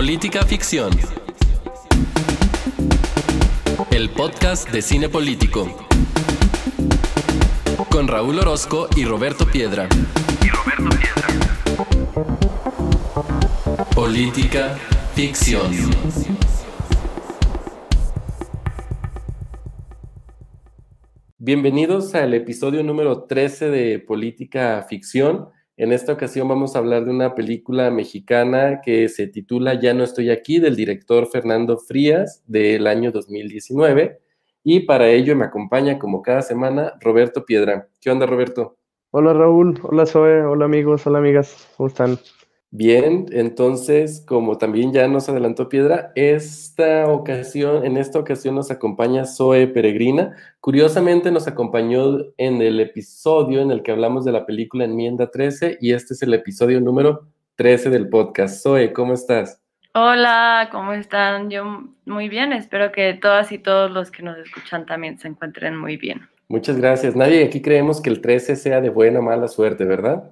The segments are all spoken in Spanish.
Política Ficción. El podcast de cine político. Con Raúl Orozco y Roberto Piedra. Política Ficción. Bienvenidos al episodio número 13 de Política Ficción. En esta ocasión vamos a hablar de una película mexicana que se titula Ya no estoy aquí, del director Fernando Frías, del año 2019. Y para ello me acompaña, como cada semana, Roberto Piedra. ¿Qué onda, Roberto? Hola, Raúl. Hola, Zoe. Hola, amigos. Hola, amigas. ¿Cómo están? Bien, entonces, como también ya nos adelantó Piedra, esta ocasión, en esta ocasión nos acompaña Zoe Peregrina. Curiosamente nos acompañó en el episodio en el que hablamos de la película Enmienda 13 y este es el episodio número 13 del podcast. Zoe, ¿cómo estás? Hola, ¿cómo están? Yo muy bien, espero que todas y todos los que nos escuchan también se encuentren muy bien. Muchas gracias. Nadie aquí creemos que el 13 sea de buena o mala suerte, ¿verdad?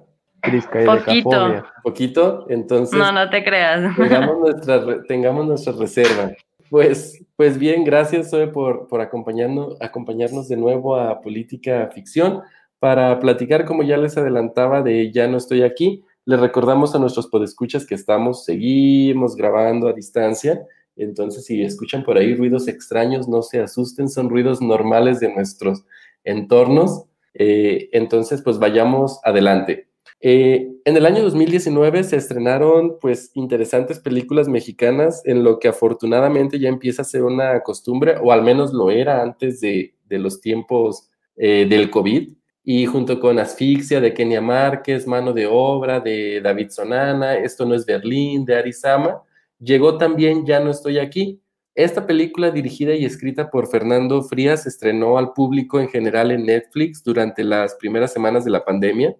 Poquito. Poquito, entonces. No, no te creas. Tengamos nuestra, tengamos nuestra reserva. Pues, pues bien, gracias Zoe por, por acompañarnos, acompañarnos de nuevo a Política Ficción para platicar, como ya les adelantaba, de Ya no estoy aquí. Les recordamos a nuestros podescuchas que estamos, seguimos grabando a distancia. Entonces, si escuchan por ahí ruidos extraños, no se asusten, son ruidos normales de nuestros entornos. Eh, entonces, pues vayamos adelante. Eh, en el año 2019 se estrenaron pues interesantes películas mexicanas en lo que afortunadamente ya empieza a ser una costumbre, o al menos lo era antes de, los tiempos eh, del COVID, y junto con Asfixia de Kenia Márquez, Mano de Obra de David Sonana, Esto no es Berlín de Arizama, llegó también Ya no estoy aquí. Esta película dirigida y escrita por Fernando Frías estrenó al público en general en Netflix durante las primeras semanas de la pandemia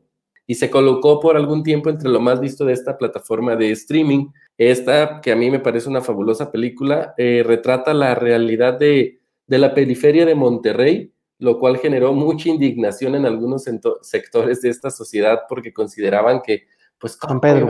y se colocó por algún tiempo entre lo más visto de esta plataforma de streaming. Esta, que a mí me parece una fabulosa película, eh, retrata la realidad de, la periferia de Monterrey, lo cual generó mucha indignación en algunos sectores de esta sociedad porque consideraban que, pues, San Pedro.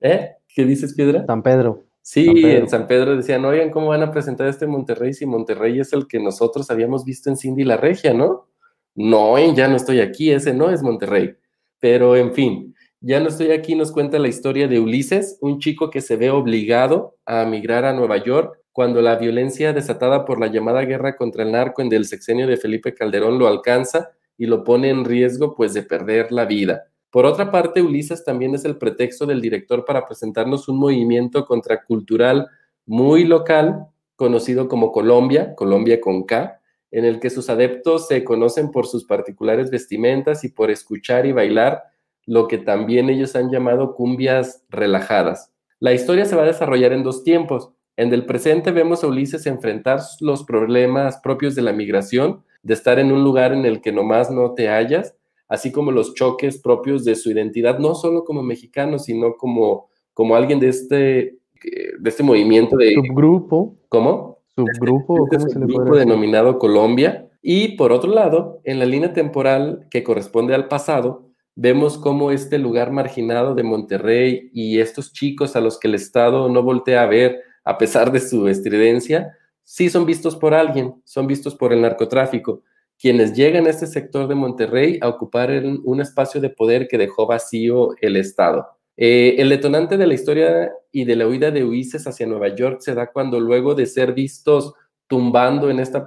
¿Eh? ¿Qué dices, Piedra? San Pedro. Sí, en San Pedro decían, oigan, ¿cómo van a presentar este Monterrey si Monterrey es el que nosotros habíamos visto en Cindy la Regia, ¿no? No, ya no estoy aquí, ese no es Monterrey. Pero en fin, ya no estoy aquí, nos cuenta la historia de Ulises, un chico que se ve obligado a migrar a Nueva York cuando la violencia desatada por la llamada guerra contra el narco en el sexenio de Felipe Calderón lo alcanza y lo pone en riesgo pues de perder la vida. Por otra parte, Ulises también es el pretexto del director para presentarnos un movimiento contracultural muy local, conocido como Colombia, Colombia con K, en el que sus adeptos se conocen por sus particulares vestimentas y por escuchar y bailar lo que también ellos han llamado cumbias relajadas. La historia se va a desarrollar en dos tiempos. En el presente vemos a Ulises enfrentar los problemas propios de la migración, de estar en un lugar en el que nomás no te hallas, así como los choques propios de su identidad, no solo como mexicano, sino como, como alguien de este, de este movimiento de... Subgrupo. ¿Cómo? Subgrupo, este, este denominado Colombia. Y por otro lado, en la línea temporal que corresponde al pasado, vemos cómo este lugar marginado de Monterrey y estos chicos a los que el Estado no voltea a ver a pesar de su estridencia, sí son vistos por alguien, son vistos por el narcotráfico, quienes llegan a este sector de Monterrey a ocupar un espacio de poder que dejó vacío el Estado. Eh, el detonante de la historia y de la huida de Ulises hacia Nueva York se da cuando luego de ser vistos tumbando en esta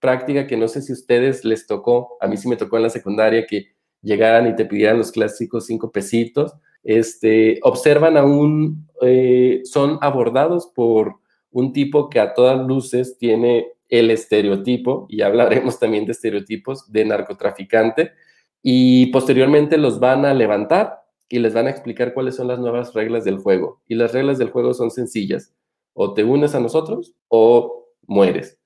práctica que no sé si a ustedes les tocó, a mí sí me tocó en la secundaria que llegaran y te pidieran los clásicos cinco pesitos, este, observan aún, eh, son abordados por un tipo que a todas luces tiene el estereotipo, y hablaremos también de estereotipos, de narcotraficante, y posteriormente los van a levantar y les van a explicar cuáles son las nuevas reglas del juego. Y las reglas del juego son sencillas. O te unes a nosotros o mueres.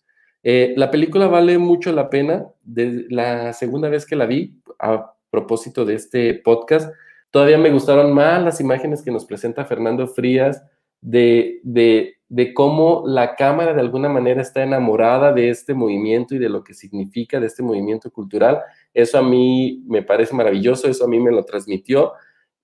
Eh, la película vale mucho la pena. De la segunda vez que la vi, a propósito de este podcast, todavía me gustaron más las imágenes que nos presenta Fernando Frías de, de, de cómo la cámara de alguna manera está enamorada de este movimiento y de lo que significa de este movimiento cultural. Eso a mí me parece maravilloso, eso a mí me lo transmitió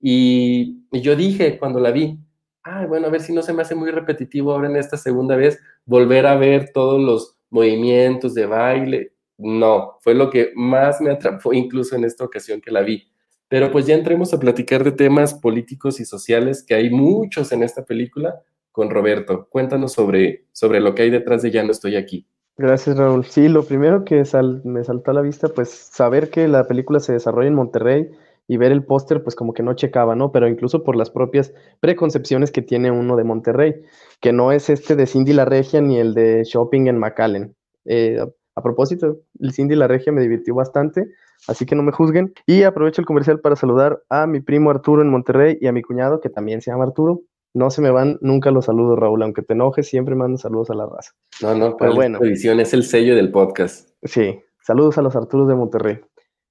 y, yo dije cuando la vi, ah, bueno, a ver si no se me hace muy repetitivo ahora en esta segunda vez volver a ver todos los movimientos de baile. No, fue lo que más me atrapó incluso en esta ocasión que la vi. Pero pues ya entremos a platicar de temas políticos y sociales, que hay muchos en esta película, con Roberto. Cuéntanos sobre, sobre lo que hay detrás de Ya no estoy aquí. Gracias, Raúl. Sí, lo primero que me saltó a la vista, pues saber que la película se desarrolla en Monterrey y ver el póster, pues como que no checaba, ¿no? Pero incluso por las propias preconcepciones que tiene uno de Monterrey, que no es este de Cindy la Regia ni el de Shopping en McAllen. Eh, a, propósito, el Cindy la Regia me divirtió bastante, así que no me juzguen. Y aprovecho el comercial para saludar a mi primo Arturo en Monterrey y a mi cuñado, que también se llama Arturo. No se me van nunca los saludos, Raúl, aunque te enojes, siempre mando saludos a la raza. No, no, pero bueno. edición es el sello del podcast. Sí, saludos a los Arturos de Monterrey.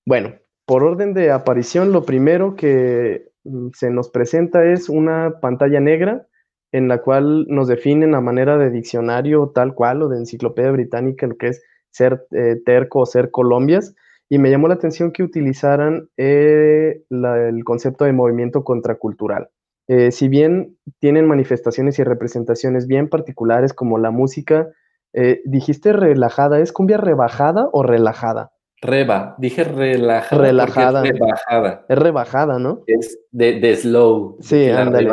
Bueno, por orden de aparición, lo primero que mm, se nos presenta es una pantalla negra en la cual nos definen a manera de diccionario tal cual o de enciclopedia británica lo que es ser eh, terco o ser colombias. Y me llamó la atención que utilizaran eh, el concepto de movimiento contracultural. Eh, si bien tienen manifestaciones y representaciones bien particulares como la música, dijiste relajada, ¿es cumbia rebajada o relajada? Reba, dije relajada. Relajada. Es rebajada. Es rebajada, ¿no? Es de, slow. Sí, ándale.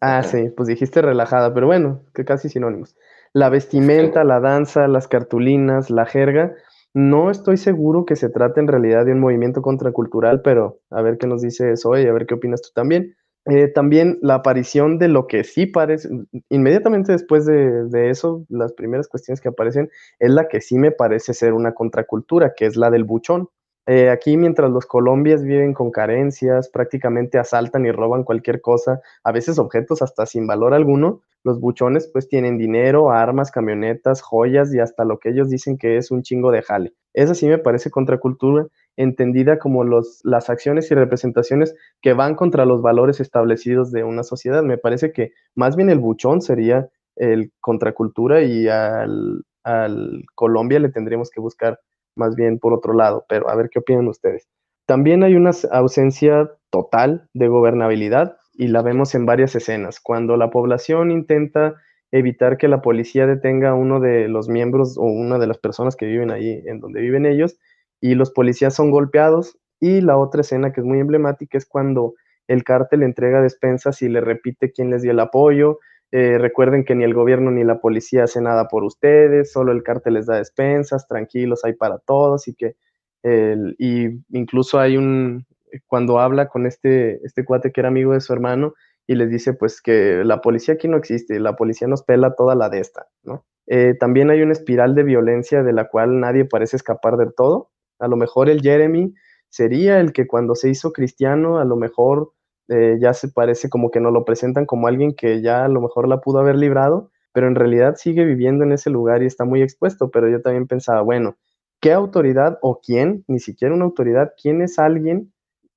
Ah, sí, pues dijiste relajada, pero bueno, que casi sinónimos. La vestimenta, la danza, las cartulinas, la jerga, no estoy seguro que se trate en realidad de un movimiento contracultural, pero a ver qué nos dice eso y a ver qué opinas tú también. Eh, también la aparición de lo que sí parece, inmediatamente después de, eso, las primeras cuestiones que aparecen es la que sí me parece ser una contracultura, que es la del buchón. Eh, aquí, mientras los colombias viven con carencias, prácticamente asaltan y roban cualquier cosa, a veces objetos hasta sin valor alguno, los buchones pues tienen dinero, armas, camionetas, joyas y hasta lo que ellos dicen que es un chingo de jale. Esa sí me parece contracultura entendida como los, las acciones y representaciones que van contra los valores establecidos de una sociedad. Me parece que más bien el buchón sería el contracultura y al, al Colombia le tendríamos que buscar más bien por otro lado, pero a ver qué opinan ustedes. También hay una ausencia total de gobernabilidad y la vemos en varias escenas. Cuando la población intenta evitar que la policía detenga a uno de los miembros o una de las personas que viven ahí en donde viven ellos, y los policías son golpeados. Y la otra escena que es muy emblemática es cuando el cártel entrega despensas y le repite quién les dio el apoyo. Eh, recuerden que ni el gobierno ni la policía hace nada por ustedes, solo el cártel les da despensas, tranquilos, hay para todos y que y incluso hay un cuando habla con este este cuate que era amigo de su hermano y les dice pues que la policía aquí no existe, la policía nos pela toda la de esta, ¿no? Eh, también hay una espiral de violencia de la cual nadie parece escapar del todo. A lo mejor el Jeremy sería el que cuando se hizo cristiano, a lo mejor eh, ya se parece como que nos lo presentan como alguien que ya a lo mejor la pudo haber librado, pero en realidad sigue viviendo en ese lugar y está muy expuesto. Pero yo también pensaba, bueno, ¿qué autoridad o quién, ni siquiera una autoridad, quién es alguien,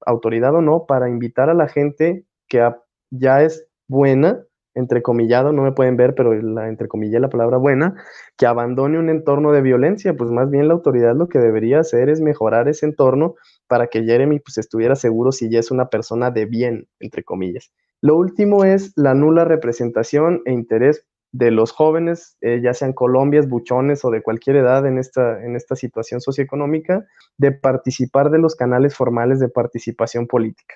autoridad o no, para invitar a la gente que ya es buena entrecomillado, no me pueden ver, pero la entrecomillé la palabra buena, que abandone un entorno de violencia, pues más bien la autoridad lo que debería hacer es mejorar ese entorno para que Jeremy pues estuviera seguro si ya es una persona de bien, entre comillas. Lo último es la nula representación e interés de los jóvenes, eh, ya sean colombias, buchones o de cualquier edad en esta, en esta situación socioeconómica, de participar de los canales formales de participación política.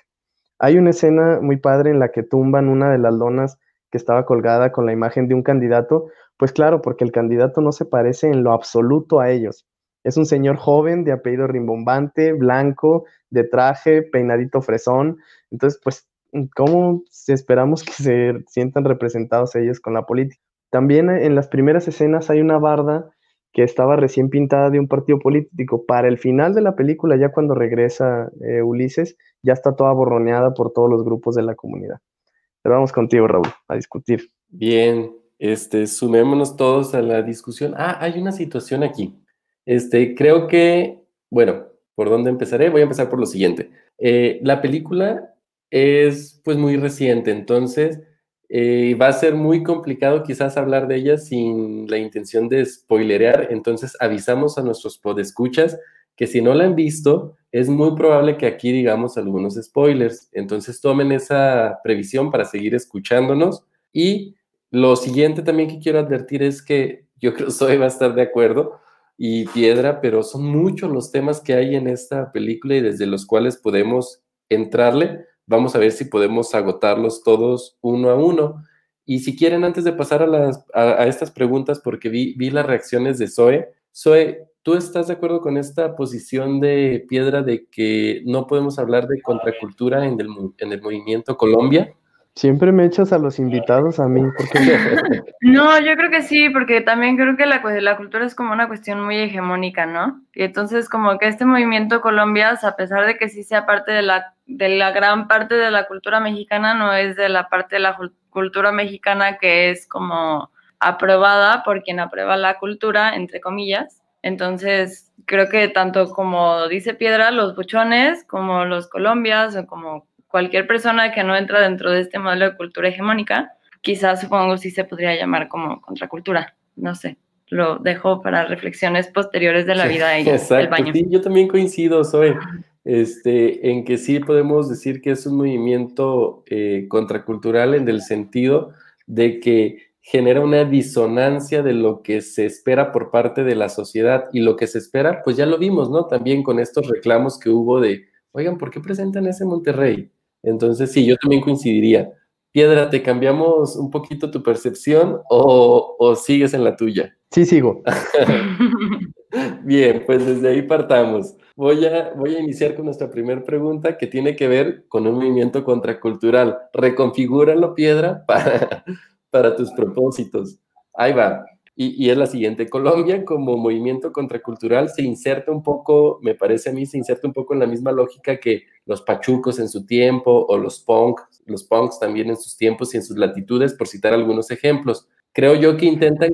Hay una escena muy padre en la que tumban una de las lonas que estaba colgada con la imagen de un candidato, pues claro, porque el candidato no se parece en lo absoluto a ellos. Es un señor joven de apellido rimbombante, blanco, de traje, peinadito fresón. Entonces, pues, ¿cómo esperamos que se sientan representados ellos con la política? También en las primeras escenas hay una barda que estaba recién pintada de un partido político. Para el final de la película, ya cuando regresa eh, Ulises, ya está toda borroneada por todos los grupos de la comunidad vamos contigo, Raúl, a discutir. Bien, este, sumémonos todos a la discusión. Ah, hay una situación aquí. Este, creo que, bueno, ¿por dónde empezaré? Voy a empezar por lo siguiente. Eh, la película es pues muy reciente, entonces eh, va a ser muy complicado quizás hablar de ella sin la intención de spoilerear, entonces avisamos a nuestros podescuchas que si no la han visto, es muy probable que aquí digamos algunos spoilers. Entonces tomen esa previsión para seguir escuchándonos. Y lo siguiente también que quiero advertir es que yo creo que Zoe va a estar de acuerdo y Piedra, pero son muchos los temas que hay en esta película y desde los cuales podemos entrarle. Vamos a ver si podemos agotarlos todos uno a uno. Y si quieren, antes de pasar a, las, a, estas preguntas, porque vi, vi las reacciones de Zoe, Zoe, ¿tú estás de acuerdo con esta posición de Piedra de que no podemos hablar de contracultura en el, en el movimiento Colombia? Siempre me echas a los invitados a mí. Porque... no, yo creo que sí, porque también creo que la, la cultura es como una cuestión muy hegemónica, ¿no? Y entonces como que este movimiento Colombia, a pesar de que sí sea parte de la, de la gran parte de la cultura mexicana, no es de la parte de la cultura mexicana que es como aprobada por quien aprueba la cultura, entre comillas. Entonces, creo que tanto como dice Piedra, los buchones, como los colombias, o como cualquier persona que no entra dentro de este modelo de cultura hegemónica, quizás supongo sí se podría llamar como contracultura, no sé. Lo dejo para reflexiones posteriores de la vida y Exacto, baño. Sí, yo también coincido, soy este, en que sí podemos decir que es un movimiento eh, contracultural en el sentido de que genera una disonancia de lo que se espera por parte de la sociedad y lo que se espera, pues ya lo vimos, ¿no? También con estos reclamos que hubo de, oigan, ¿por qué presentan ese Monterrey? Entonces, sí, yo también coincidiría. Piedra, ¿te cambiamos un poquito tu percepción o, sigues en la tuya? Sí, sigo. Bien, pues desde ahí partamos. Voy a, voy a iniciar con nuestra primera pregunta que tiene que ver con un movimiento contracultural. Reconfigúralo, Piedra, para, para tus propósitos. Ahí va. Y, es la siguiente. Colombia como movimiento contracultural se inserta un poco, me parece a mí, se inserta un poco en la misma lógica que los pachucos en su tiempo o los punk, los punks también en sus tiempos y en sus latitudes, por citar algunos ejemplos. Creo yo que intentan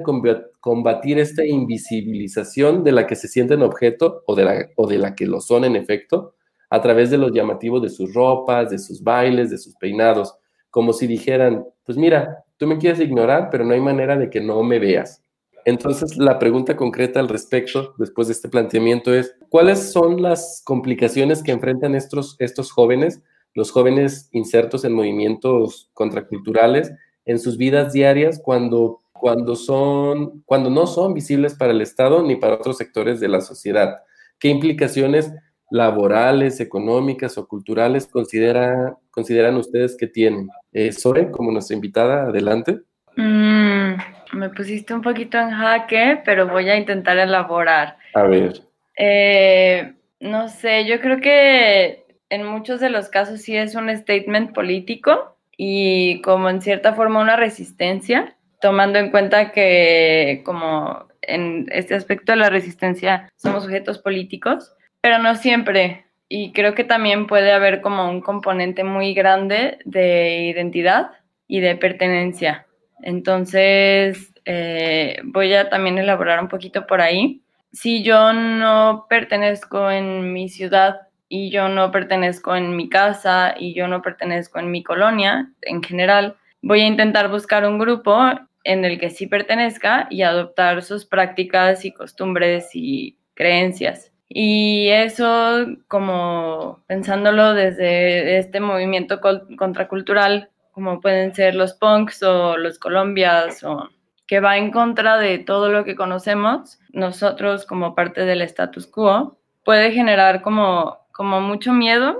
combatir esta invisibilización de la que se sienten objeto o de la, o de la que lo son en efecto, a través de los llamativos de sus ropas, de sus bailes, de sus peinados, como si dijeran, pues mira, tú me quieres ignorar, pero no hay manera de que no me veas entonces, la pregunta concreta al respecto, después de este planteamiento, es, ¿cuáles son las complicaciones que enfrentan estos, estos jóvenes, los jóvenes insertos en movimientos contraculturales, en sus vidas diarias cuando, cuando, son, cuando no son visibles para el Estado ni para otros sectores de la sociedad? ¿Qué implicaciones laborales, económicas o culturales considera, consideran ustedes que tienen? Eh, Zoe, como nuestra invitada, adelante. Mm, me pusiste un poquito en jaque, pero voy a intentar elaborar. A ver. Eh, no sé, yo creo que en muchos de los casos sí es un statement político y como en cierta forma una resistencia, tomando en cuenta que como en este aspecto de la resistencia somos sujetos políticos, pero no siempre. Y creo que también puede haber como un componente muy grande de identidad y de pertenencia. Entonces, eh, voy a también elaborar un poquito por ahí. Si yo no pertenezco en mi ciudad y yo no pertenezco en mi casa y yo no pertenezco en mi colonia en general, voy a intentar buscar un grupo en el que sí pertenezca y adoptar sus prácticas y costumbres y creencias. Y eso, como pensándolo desde este movimiento contracultural, como pueden ser los punks o los colombias, o que va en contra de todo lo que conocemos, nosotros como parte del status quo, puede generar como, como mucho miedo,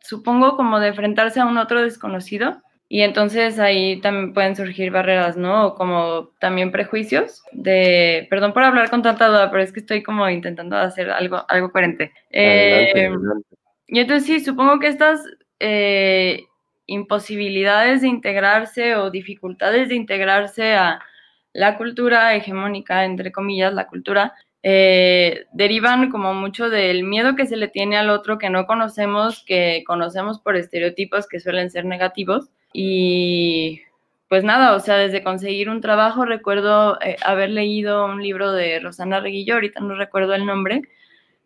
supongo como de enfrentarse a un otro desconocido. Y entonces ahí también pueden surgir barreras, ¿no? O como también prejuicios de, perdón por hablar con tanta duda, pero es que estoy como intentando hacer algo, algo coherente. Eh, y entonces sí, supongo que estas eh, imposibilidades de integrarse o dificultades de integrarse a la cultura hegemónica, entre comillas, la cultura, eh, derivan como mucho del miedo que se le tiene al otro que no conocemos, que conocemos por estereotipos que suelen ser negativos. Y pues nada, o sea, desde conseguir un trabajo, recuerdo eh, haber leído un libro de Rosana Reguillo, ahorita no recuerdo el nombre,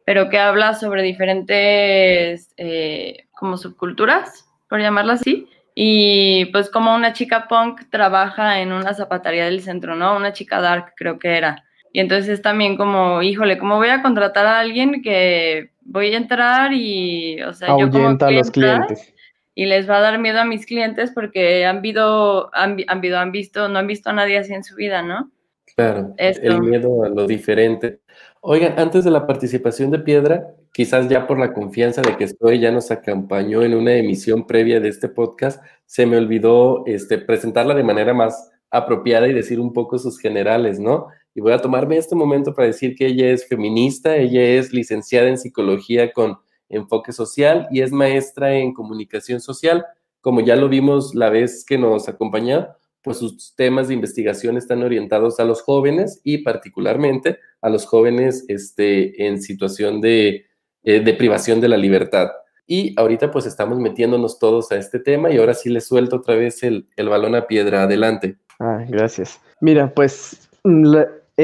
pero que habla sobre diferentes eh, como subculturas por llamarla así. Y pues como una chica punk trabaja en una zapatería del centro, ¿no? Una chica dark creo que era. Y entonces es también como, híjole, ¿cómo voy a contratar a alguien que voy a entrar y, o sea, yo como a los clientes. Y les va a dar miedo a mis clientes porque han, visto, han, han visto, no han visto a nadie así en su vida, ¿no? Claro, el miedo a lo diferente. Oigan, antes de la participación de Piedra, quizás ya por la confianza de que estoy, ya nos acompañó en una emisión previa de este podcast, se me olvidó este, presentarla de manera más apropiada y decir un poco sus generales, ¿no? Y voy a tomarme este momento para decir que ella es feminista, ella es licenciada en psicología con enfoque social y es maestra en comunicación social. Como ya lo vimos la vez que nos acompañó, pues sus temas de investigación están orientados a los jóvenes y particularmente a los jóvenes este, en situación de, eh, de privación de la libertad. Y ahorita pues estamos metiéndonos todos a este tema y ahora sí le suelto otra vez el, el balón a piedra. Adelante. Ah, gracias. Mira, pues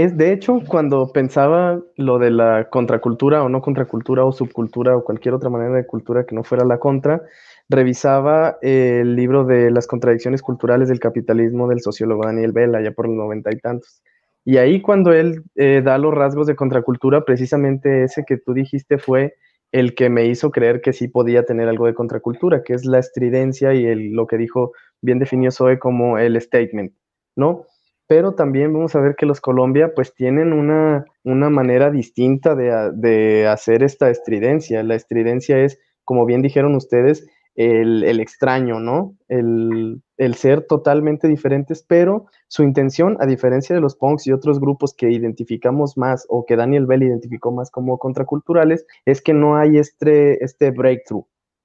es de hecho cuando pensaba lo de la contracultura o no contracultura o subcultura o cualquier otra manera de cultura que no fuera la contra, revisaba el libro de las contradicciones culturales del capitalismo del sociólogo Daniel Vela, ya por los noventa y tantos. Y ahí cuando él eh, da los rasgos de contracultura, precisamente ese que tú dijiste fue el que me hizo creer que sí podía tener algo de contracultura, que es la estridencia y el, lo que dijo, bien definió Zoe como el statement, ¿no? Pero también vamos a ver que los Colombia pues tienen una, una manera distinta de, de hacer esta estridencia. La estridencia es, como bien dijeron ustedes, el, extraño, ¿no? El, ser totalmente diferentes, pero su intención, a diferencia de los punks y otros grupos que identificamos más o que Daniel Bell identificó más como contraculturales, es que no hay este, este breakthrough,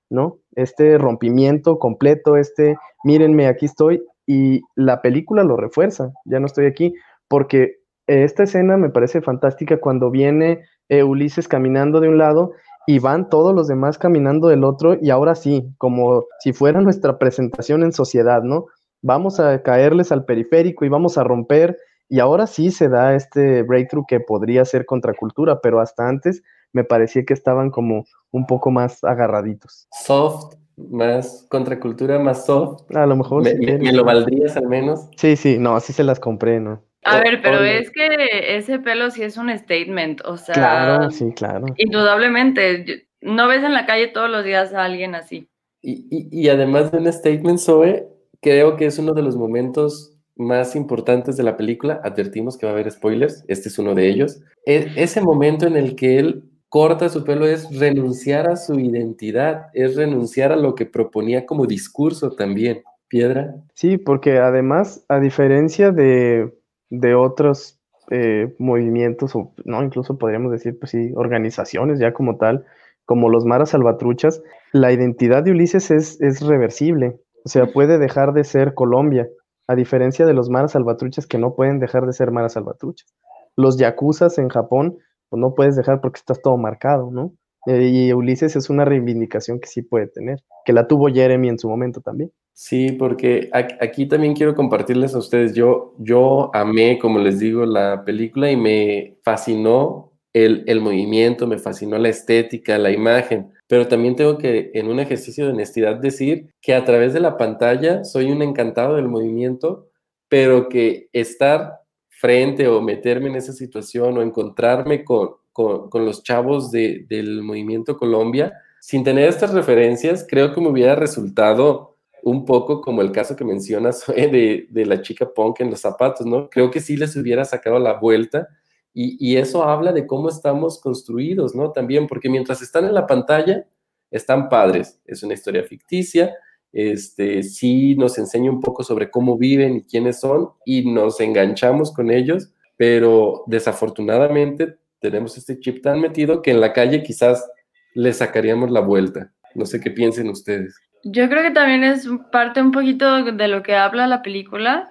¿no? Este rompimiento completo, este, mírenme, aquí estoy, y la película lo refuerza, ya no estoy aquí, porque esta escena me parece fantástica cuando viene Ulises caminando de un lado y van todos los demás caminando del otro y ahora sí, como si fuera nuestra presentación en sociedad, ¿no? Vamos a caerles al periférico y vamos a romper y ahora sí se da este breakthrough que podría ser contracultura, pero hasta antes me parecía que estaban como un poco más agarraditos. Soft, más contracultura, más soft. A lo mejor. ¿Me, me lo valdrías al menos? Sí, sí, no, así se las compré, ¿no? A ver, pero es que ese pelo sí es un statement, o sea. Claro, sí, claro. Indudablemente, no ves en la calle todos los días a alguien así. Y, y, además de un statement, Zoe, creo que es uno de los momentos más importantes de la película. Advertimos que va a haber spoilers, este es uno de ellos. E, ese momento en el que él corta su pelo es renunciar a su identidad, es renunciar a lo que proponía como discurso también. Piedra. Sí, porque además, a diferencia de de otros eh, movimientos, o no, incluso podríamos decir, pues sí, organizaciones ya como tal, como los Maras Salvatruchas, la identidad de Ulises es, es reversible, o sea, puede dejar de ser Colombia, a diferencia de los Maras Salvatruchas que no pueden dejar de ser Maras Salvatruchas. Los Yakuzas en Japón, pues no puedes dejar porque estás todo marcado, ¿no? Eh, y Ulises es una reivindicación que sí puede tener, que la tuvo Jeremy en su momento también. Sí, porque aquí también quiero compartirles a ustedes, yo, yo amé, como les digo, la película y me fascinó el, el movimiento, me fascinó la estética, la imagen, pero también tengo que, en un ejercicio de honestidad, decir que a través de la pantalla soy un encantado del movimiento, pero que estar frente o meterme en esa situación o encontrarme con, con, los chavos de, del movimiento Colombia, sin tener estas referencias, creo que me hubiera resultado un poco como el caso que mencionas de, de, la chica punk en los zapatos, ¿no? Creo que sí les hubiera sacado la vuelta y, y, eso habla de cómo estamos construidos, ¿no? También, porque mientras están en la pantalla, están padres, es una historia ficticia, este, sí nos enseña un poco sobre cómo viven y quiénes son y nos enganchamos con ellos, pero desafortunadamente tenemos este chip tan metido que en la calle quizás le sacaríamos la vuelta. No sé qué piensen ustedes. Yo creo que también es parte un poquito de lo que habla la película.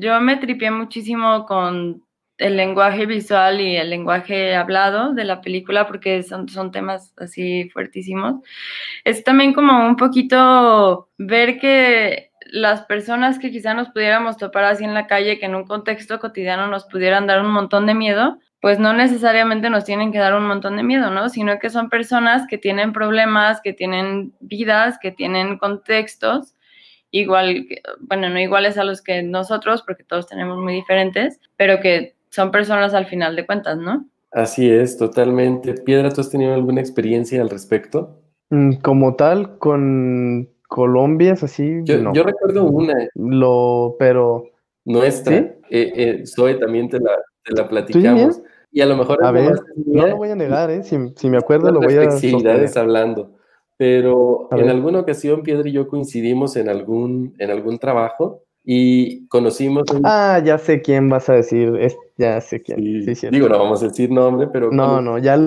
Yo me tripié muchísimo con el lenguaje visual y el lenguaje hablado de la película porque son, son temas así fuertísimos. Es también como un poquito ver que las personas que quizá nos pudiéramos topar así en la calle, que en un contexto cotidiano nos pudieran dar un montón de miedo, pues no necesariamente nos tienen que dar un montón de miedo, ¿no? Sino que son personas que tienen problemas, que tienen vidas, que tienen contextos, igual, bueno, no iguales a los que nosotros, porque todos tenemos muy diferentes, pero que son personas al final de cuentas, ¿no? Así es, totalmente. Piedra, ¿tú has tenido alguna experiencia al respecto? Mm, como tal, con Colombia es así. Yo, no. yo recuerdo una. Lo, pero. Nuestra. ¿Sí? Eh, eh, Zoe, también te la, te la platicamos. Y a lo mejor. A ver, no lo voy a negar, ¿eh? Si, si me acuerdo, lo voy a. sostener. hablando. Pero A en ver. alguna ocasión, Piedra y yo coincidimos en algún, en algún trabajo y conocimos un. Ah, ya sé quién vas a decir. Es, ya sé quién. Sí, Sí, digo, no vamos a decir nombre, pero No, cono- no, ya.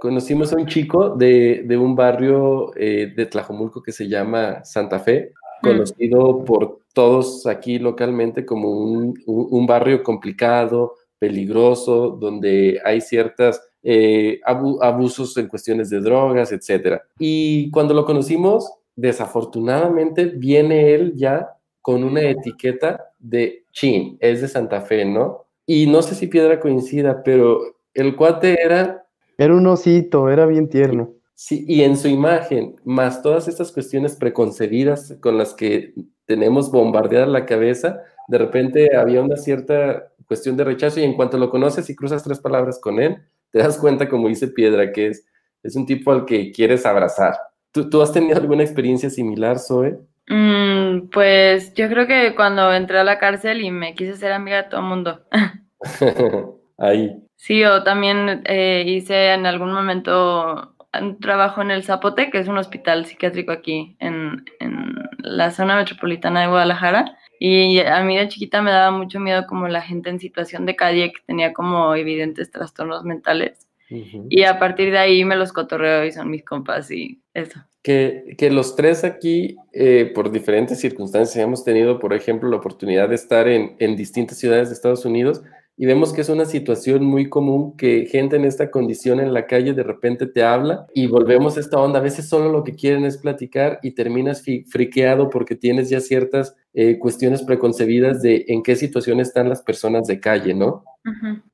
conocimos a un chico de, de un barrio eh, de Tlajomulco que se llama Santa Fe, Mm. conocido por todos aquí localmente como un, un- un barrio complicado, peligroso, donde hay ciertas eh, abu- abusos en cuestiones de drogas, etc. Y cuando lo conocimos, desafortunadamente viene él ya con una etiqueta de Chin, es de Santa Fe, ¿no? Y no sé si Piedra coincida, pero el cuate era Era un osito, era bien tierno. Sí, y en su imagen, más todas estas cuestiones preconcebidas con las que tenemos bombardeada la cabeza, de repente había una cierta cuestión de rechazo y en cuanto lo conoces y cruzas tres palabras con él, te das cuenta, como dice Piedra, que es, es un tipo al que quieres abrazar. ¿Tú, tú has tenido alguna experiencia similar, Zoe? Mm, pues yo creo que cuando entré a la cárcel y me quise ser amiga de todo el mundo. Ahí. Sí, o también eh, hice en algún momento un trabajo en el Zapote, que es un hospital psiquiátrico aquí en, en la zona metropolitana de Guadalajara. Y a mí de chiquita me daba mucho miedo como la gente en situación de calle que tenía como evidentes trastornos mentales. Y a partir de ahí me los cotorreo y son mis compas y eso. Que, los tres aquí, eh, por diferentes circunstancias, hemos tenido, por ejemplo, la oportunidad de estar en, en distintas ciudades de Estados Unidos y vemos que es una situación muy común que gente en esta condición en la calle de repente te habla y volvemos a esta onda. A veces solo lo que quieren es platicar y terminas friqueado porque tienes ya ciertas eh, cuestiones preconcebidas de en qué situación están las personas de calle, ¿no?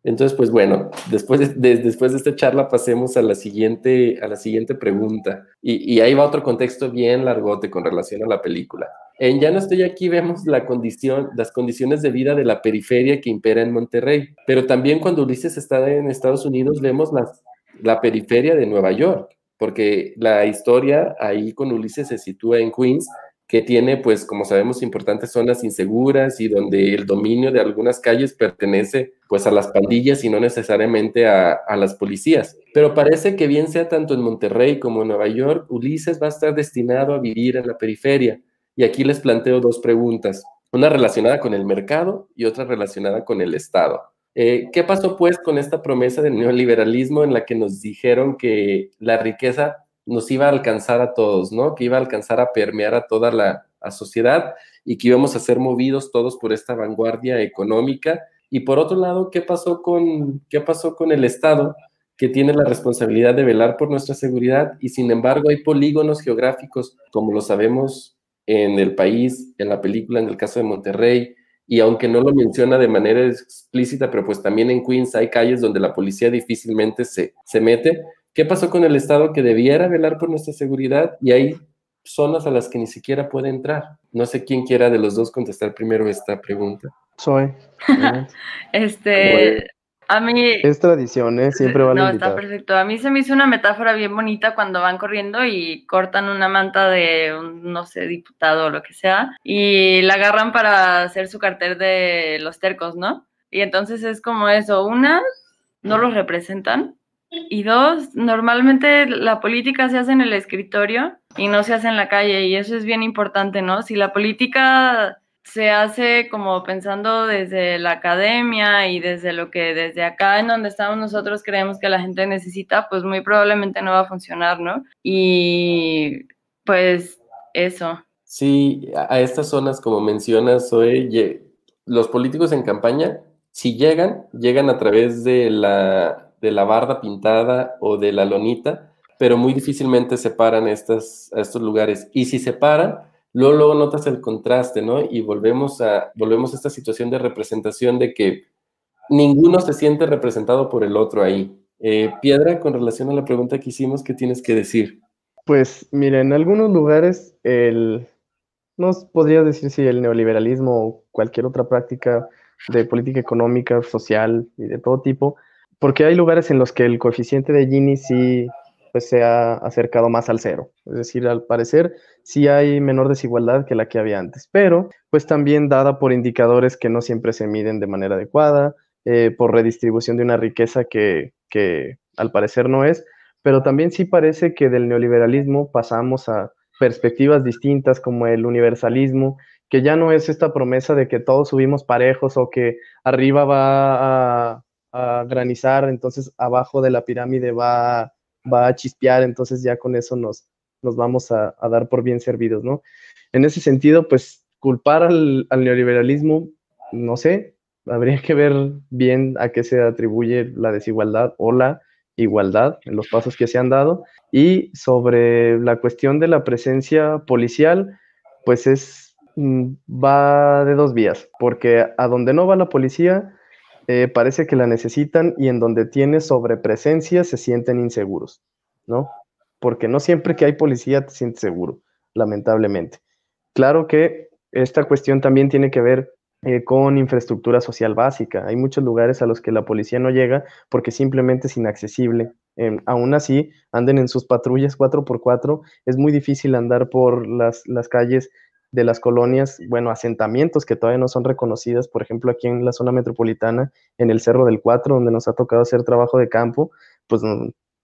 Entonces, pues bueno, después de, de- después de esta charla pasemos a la siguiente, a la siguiente pregunta. Y, ahí va otro contexto bien largote con relación a la película. En Ya no estoy aquí vemos las condiciones de vida de la periferia que impera en Monterrey, pero también cuando Ulises está en Estados Unidos vemos las, la periferia de Nueva York, porque la historia ahí con Ulises se sitúa en Queens, que tiene, pues, como sabemos, importantes zonas inseguras y donde el dominio de algunas calles pertenece, pues, a las pandillas y no necesariamente a, a las policías. Pero parece que bien sea tanto en Monterrey como en Nueva York, Ulises va a estar destinado a vivir en la periferia. Y aquí les planteo dos preguntas, una relacionada con el mercado y otra relacionada con el Estado. Eh, ¿Qué pasó pues con esta promesa del neoliberalismo en la que nos dijeron que la riqueza nos iba a alcanzar a todos, ¿no? Que iba a alcanzar a permear a toda la sociedad y que íbamos a ser movidos todos por esta vanguardia económica. Y por otro lado, ¿qué pasó con, qué pasó con el Estado? que tiene la responsabilidad de velar por nuestra seguridad y sin embargo hay polígonos geográficos, como lo sabemos en el país, en la película, en el caso de Monterrey, y aunque no lo menciona de manera explícita, pero pues también en Queens hay calles donde la policía difícilmente se, se mete. ¿Qué pasó con el Estado que debiera velar por nuestra seguridad? Y hay zonas a las que ni siquiera puede entrar. No sé quién quiera de los dos contestar primero esta pregunta. Soy. Este, a mí... Es tradición, ¿eh? Siempre vale No, invitar. está perfecto. A mí se me hizo una metáfora bien bonita cuando van corriendo y cortan una manta de un, no sé, diputado o lo que sea, y la agarran para hacer su cartel de los tercos, ¿no? Y entonces es como eso, una, no los representan, y dos, normalmente la política se hace en el escritorio y no se hace en la calle, y eso es bien importante, ¿no? Si la política se hace como pensando desde la academia y desde lo que desde acá en donde estamos nosotros creemos que la gente necesita, pues muy probablemente no va a funcionar, ¿no? Y pues eso. Sí, a estas zonas, como mencionas, Zoe, los políticos en campaña, si llegan, llegan a través de la, de la barda pintada o de la lonita, pero muy difícilmente se paran estas, a estos lugares. Y si se paran, luego, luego notas el contraste, ¿no? Y volvemos a, volvemos a esta situación de representación de que ninguno se siente representado por el otro ahí. Eh, Piedra, con relación a la pregunta que hicimos, ¿qué tienes que decir? Pues mira, en algunos lugares el, no podría decir si el neoliberalismo o cualquier otra práctica de política económica, social y de todo tipo, porque hay lugares en los que el coeficiente de Gini sí pues, se ha acercado más al cero. Es decir, al parecer sí hay menor desigualdad que la que había antes, pero pues también dada por indicadores que no siempre se miden de manera adecuada, eh, por redistribución de una riqueza que, que al parecer no es, pero también sí parece que del neoliberalismo pasamos a perspectivas distintas como el universalismo, que ya no es esta promesa de que todos subimos parejos o que arriba va a, granizar, entonces abajo de la pirámide va, va a chispear, entonces ya con eso nos, nos vamos a, dar por bien servidos, ¿no? En ese sentido, pues culpar al, al neoliberalismo, no sé, habría que ver bien a qué se atribuye la desigualdad o la igualdad en los pasos que se han dado. Y sobre la cuestión de la presencia policial, pues es mm, va de dos vías, porque a donde no va la policía eh, parece que la necesitan y en donde tiene sobrepresencia se sienten inseguros, ¿no? Porque no siempre que hay policía te sientes seguro, lamentablemente. Claro que esta cuestión también tiene que ver eh, con infraestructura social básica. Hay muchos lugares a los que la policía no llega porque simplemente es inaccesible. Em, aún así, anden en sus patrullas 4x4, es muy difícil andar por las, las calles de las colonias, bueno, asentamientos que todavía no son reconocidas, por ejemplo, aquí en la zona metropolitana, en el Cerro del Cuatro, donde nos ha tocado hacer trabajo de campo, pues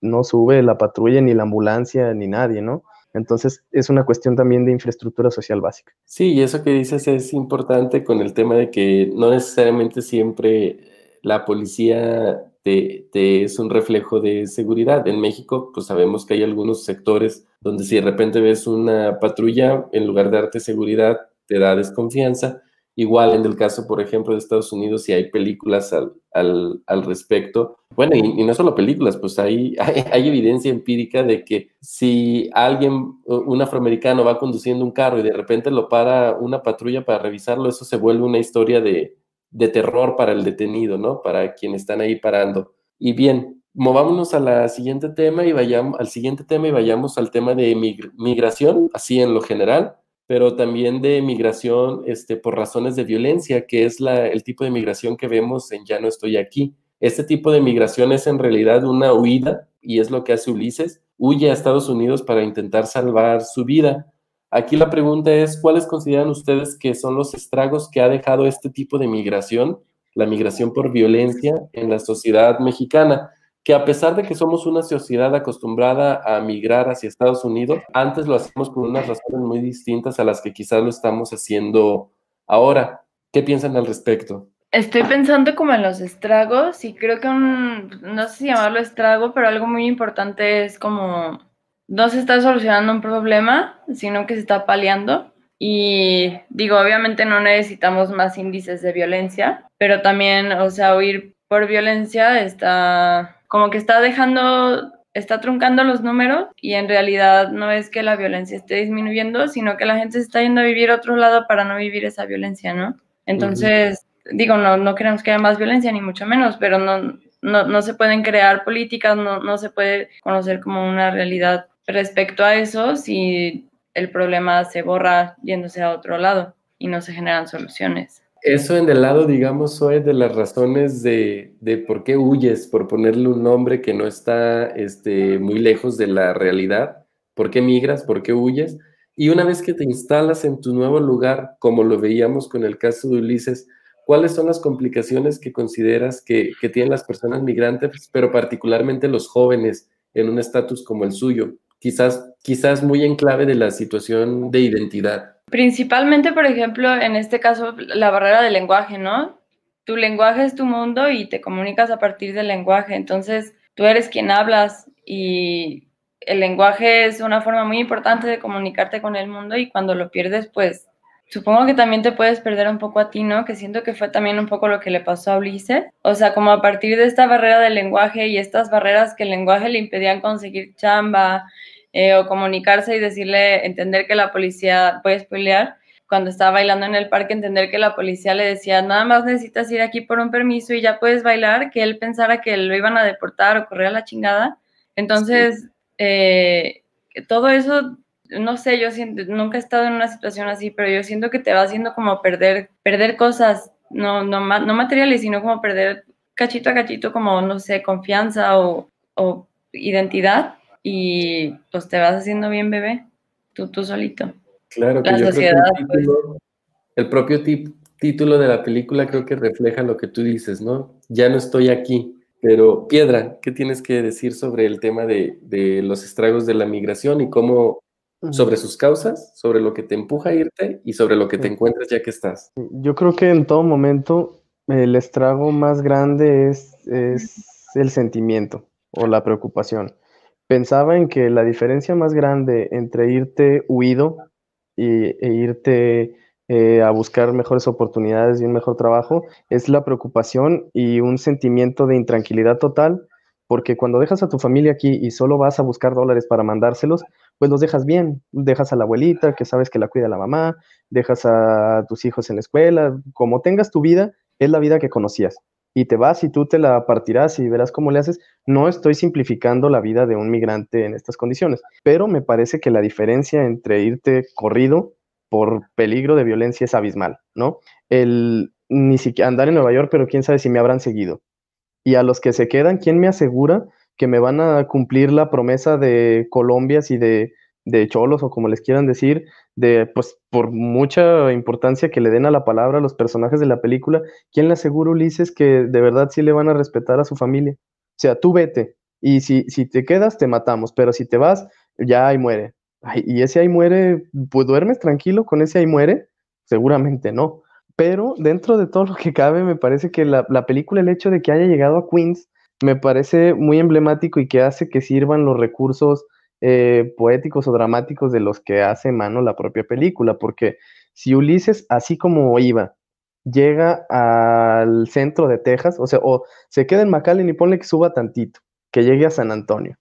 no sube la patrulla ni la ambulancia ni nadie, ¿no? Entonces, es una cuestión también de infraestructura social básica. Sí, y eso que dices es importante con el tema de que no necesariamente siempre la policía te, es un reflejo de seguridad. En México, pues sabemos que hay algunos sectores donde si de repente ves una patrulla, en lugar de darte seguridad, te da desconfianza. Igual en el caso, por ejemplo, de Estados Unidos, si hay películas al, al, al respecto. Bueno, y, no solo películas, pues hay, hay, evidencia empírica de que si alguien, un afroamericano, va conduciendo un carro y de repente lo para una patrulla para revisarlo, eso se vuelve una historia de, de terror para el detenido, ¿no? Para quienes están ahí parando. Y bien, movámonos a la siguiente tema y vayamos al siguiente tema y vayamos al tema de migración, así en lo general pero también de migración este, por razones de violencia, que es la, el tipo de migración que vemos en Ya no estoy aquí. Este tipo de migración es en realidad una huida y es lo que hace Ulises. Huye a Estados Unidos para intentar salvar su vida. Aquí la pregunta es, ¿cuáles consideran ustedes que son los estragos que ha dejado este tipo de migración, la migración por violencia en la sociedad mexicana? que a pesar de que somos una sociedad acostumbrada a migrar hacia Estados Unidos, antes lo hacemos por unas razones muy distintas a las que quizás lo estamos haciendo ahora. ¿Qué piensan al respecto? Estoy pensando como en los estragos y creo que un, no sé si llamarlo estrago, pero algo muy importante es como no se está solucionando un problema, sino que se está paliando. Y digo, obviamente no necesitamos más índices de violencia, pero también, o sea, huir por violencia está como que está dejando, está truncando los números y en realidad no es que la violencia esté disminuyendo, sino que la gente se está yendo a vivir a otro lado para no vivir esa violencia, ¿no? Entonces, digo, no, no queremos que haya más violencia, ni mucho menos, pero no, no, no se pueden crear políticas, no, no se puede conocer como una realidad respecto a eso si el problema se borra yéndose a otro lado y no se generan soluciones eso en el lado, digamos, hoy de las razones de, de, por qué huyes, por ponerle un nombre que no está este, muy lejos de la realidad, por qué migras, por qué huyes. Y una vez que te instalas en tu nuevo lugar, como lo veíamos con el caso de Ulises, ¿cuáles son las complicaciones que consideras que, que tienen las personas migrantes, pero particularmente los jóvenes en un estatus como el suyo? Quizás, quizás muy en clave de la situación de identidad. Principalmente, por ejemplo, en este caso, la barrera del lenguaje, ¿no? Tu lenguaje es tu mundo y te comunicas a partir del lenguaje. Entonces, tú eres quien hablas y el lenguaje es una forma muy importante de comunicarte con el mundo y cuando lo pierdes, pues supongo que también te puedes perder un poco a ti, ¿no? Que siento que fue también un poco lo que le pasó a Ulises. O sea, como a partir de esta barrera del lenguaje y estas barreras que el lenguaje le impedían conseguir chamba, eh, o comunicarse y decirle, entender que la policía, puede spoilear, cuando estaba bailando en el parque, entender que la policía le decía, nada más necesitas ir aquí por un permiso y ya puedes bailar, que él pensara que lo iban a deportar o correr a la chingada. Entonces, eh, todo eso, no sé, yo siento, nunca he estado en una situación así, pero yo siento que te va haciendo como perder, perder cosas, no, no, no materiales, sino como perder cachito a cachito como, no sé, confianza o, o identidad y pues te vas haciendo bien bebé, tú, tú solito. Claro, que La yo creo que sociedad, el, título- el propio tip- título de la película creo que refleja lo que tú dices, ¿no? Ya no estoy aquí. Pero, Piedra, ¿qué tienes que decir sobre el tema de, de los estragos de la migración y cómo, sobre sus causas, sobre lo que te empuja a irte y sobre lo que te encuentras ya que estás? Yo creo que en todo momento el estrago más grande es, es el sentimiento o la preocupación. Pensaba en que la diferencia más grande entre irte huido y, e irte eh, a buscar mejores oportunidades y un mejor trabajo es la preocupación y un sentimiento de intranquilidad total, porque cuando dejas a tu familia aquí y solo vas a buscar dólares para mandárselos, pues los dejas bien, dejas a la abuelita que sabes que la cuida la mamá, dejas a tus hijos en la escuela, como tengas tu vida, es la vida que conocías. Y te vas y tú te la partirás y verás cómo le haces. No estoy simplificando la vida de un migrante en estas condiciones, pero me parece que la diferencia entre irte corrido por peligro de violencia es abismal, ¿no? El ni siquiera andar en Nueva York, pero quién sabe si me habrán seguido. Y a los que se quedan, ¿quién me asegura que me van a cumplir la promesa de Colombias y de, de cholos o como les quieran decir, de pues por mucha importancia que le den a la palabra a los personajes de la película, ¿quién le asegura Ulises que de verdad sí le van a respetar a su familia? O sea, tú vete y si, si te quedas te matamos, pero si te vas, ya ahí muere. Y ese ahí muere, pues duermes tranquilo con ese ahí muere, seguramente no. Pero dentro de todo lo que cabe, me parece que la, la película, el hecho de que haya llegado a Queens, me parece muy emblemático y que hace que sirvan los recursos eh, poéticos o dramáticos de los que hace mano la propia película, porque si Ulises, así como iba, llega al centro de Texas, o sea, o se queda en McAllen y ponle que suba tantito, que llegue a San Antonio.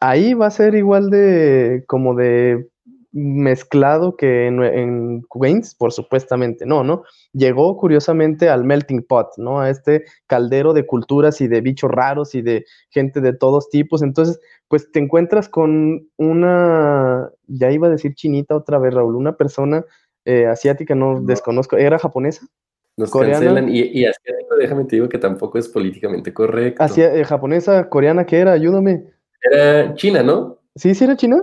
Ahí va a ser igual de como de mezclado que en, en Queens, por supuestamente no, ¿no? Llegó curiosamente al melting pot, ¿no? A este caldero de culturas y de bichos raros y de gente de todos tipos. Entonces, pues te encuentras con una, ya iba a decir chinita otra vez, Raúl, una persona eh, asiática, no, No. desconozco, ¿era japonesa? Nos Coreana. cancelan y, y asiático, déjame te digo que tampoco es políticamente correcto. Asia- eh, japonesa, coreana, ¿qué era? Ayúdame. Era China, ¿no? ¿Sí, sí era china?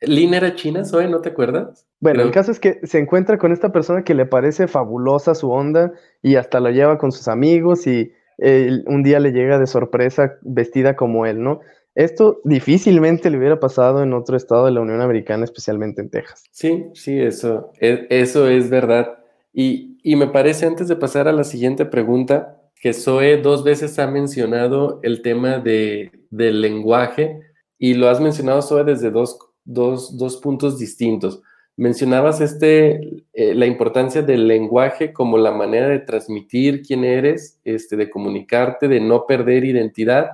Lin era china, Zoe, ¿no te acuerdas? Bueno, Creo- el caso es que se encuentra con esta persona que le parece fabulosa su onda y hasta la lleva con sus amigos y eh, un día le llega de sorpresa vestida como él, ¿no? Esto difícilmente le hubiera pasado en otro estado de la Unión Americana, especialmente en Texas. Sí, sí, eso, e- eso es verdad. Y, y me parece, antes de pasar a la siguiente pregunta, que Zoe dos veces ha mencionado el tema de, del lenguaje y lo has mencionado, Zoe, desde dos, dos, dos puntos distintos. Mencionabas este, eh, la importancia del lenguaje como la manera de transmitir quién eres, este, de comunicarte, de no perder identidad,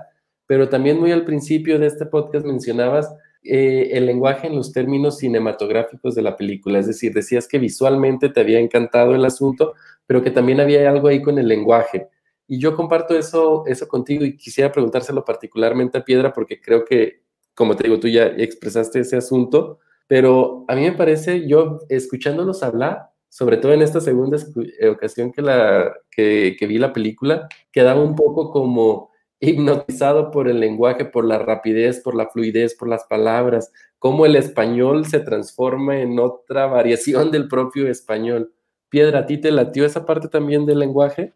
pero también muy al principio de este podcast mencionabas eh, el lenguaje en los términos cinematográficos de la película, es decir, decías que visualmente te había encantado el asunto, pero que también había algo ahí con el lenguaje. Y yo comparto eso, eso contigo y quisiera preguntárselo particularmente a Piedra porque creo que, como te digo, tú ya expresaste ese asunto, pero a mí me parece, yo escuchándolos hablar, sobre todo en esta segunda eh, ocasión que, la, que, que vi la película, quedaba un poco como hipnotizado por el lenguaje, por la rapidez, por la fluidez, por las palabras, cómo el español se transforma en otra variación del propio español. Piedra, ¿a ti te latió esa parte también del lenguaje?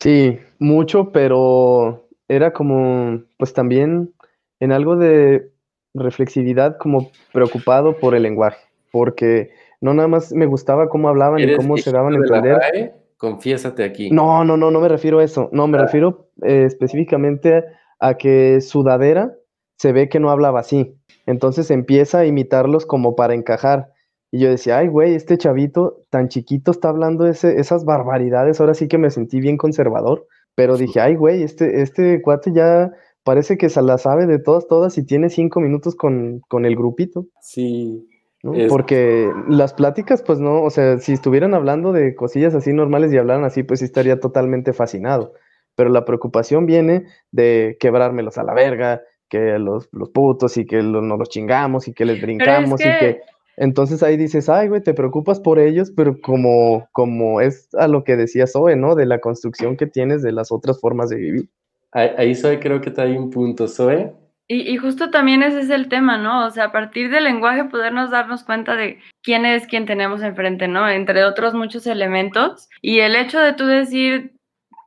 Sí, mucho, pero era como, pues también en algo de reflexividad, como preocupado por el lenguaje, porque no nada más me gustaba cómo hablaban y ¿Eres cómo se daban a la entender. Confiésate aquí. No, no, no, no me refiero a eso. No, me Ah. refiero eh, específicamente a que Sudadera se ve que no hablaba así. Entonces empieza a imitarlos como para encajar. Y yo decía, ay, güey, este chavito tan chiquito está hablando ese, esas barbaridades. Ahora sí que me sentí bien conservador. Pero dije, ay, güey, este, este cuate ya parece que se la sabe de todas, todas y tiene cinco minutos con, con el grupito. Sí, ¿no? Es- Porque las pláticas, pues no, o sea, si estuvieran hablando de cosillas así normales y hablaran así, pues sí estaría totalmente fascinado. Pero la preocupación viene de quebrármelos a la verga, que los, los putos y que lo- nos los chingamos y que les brincamos y que- que Entonces ahí dices, ay, güey, te preocupas por ellos, pero como, como es a lo que decía Zoe, ¿no? De la construcción que tienes de las otras formas de vivir. Ahí, Zoe creo que hay un punto, Zoe. Y, y, justo también ese es el tema, ¿no? O sea, a partir del lenguaje podernos darnos cuenta de quién es quien tenemos enfrente, ¿no? Entre otros muchos elementos. Y el hecho de tú decir,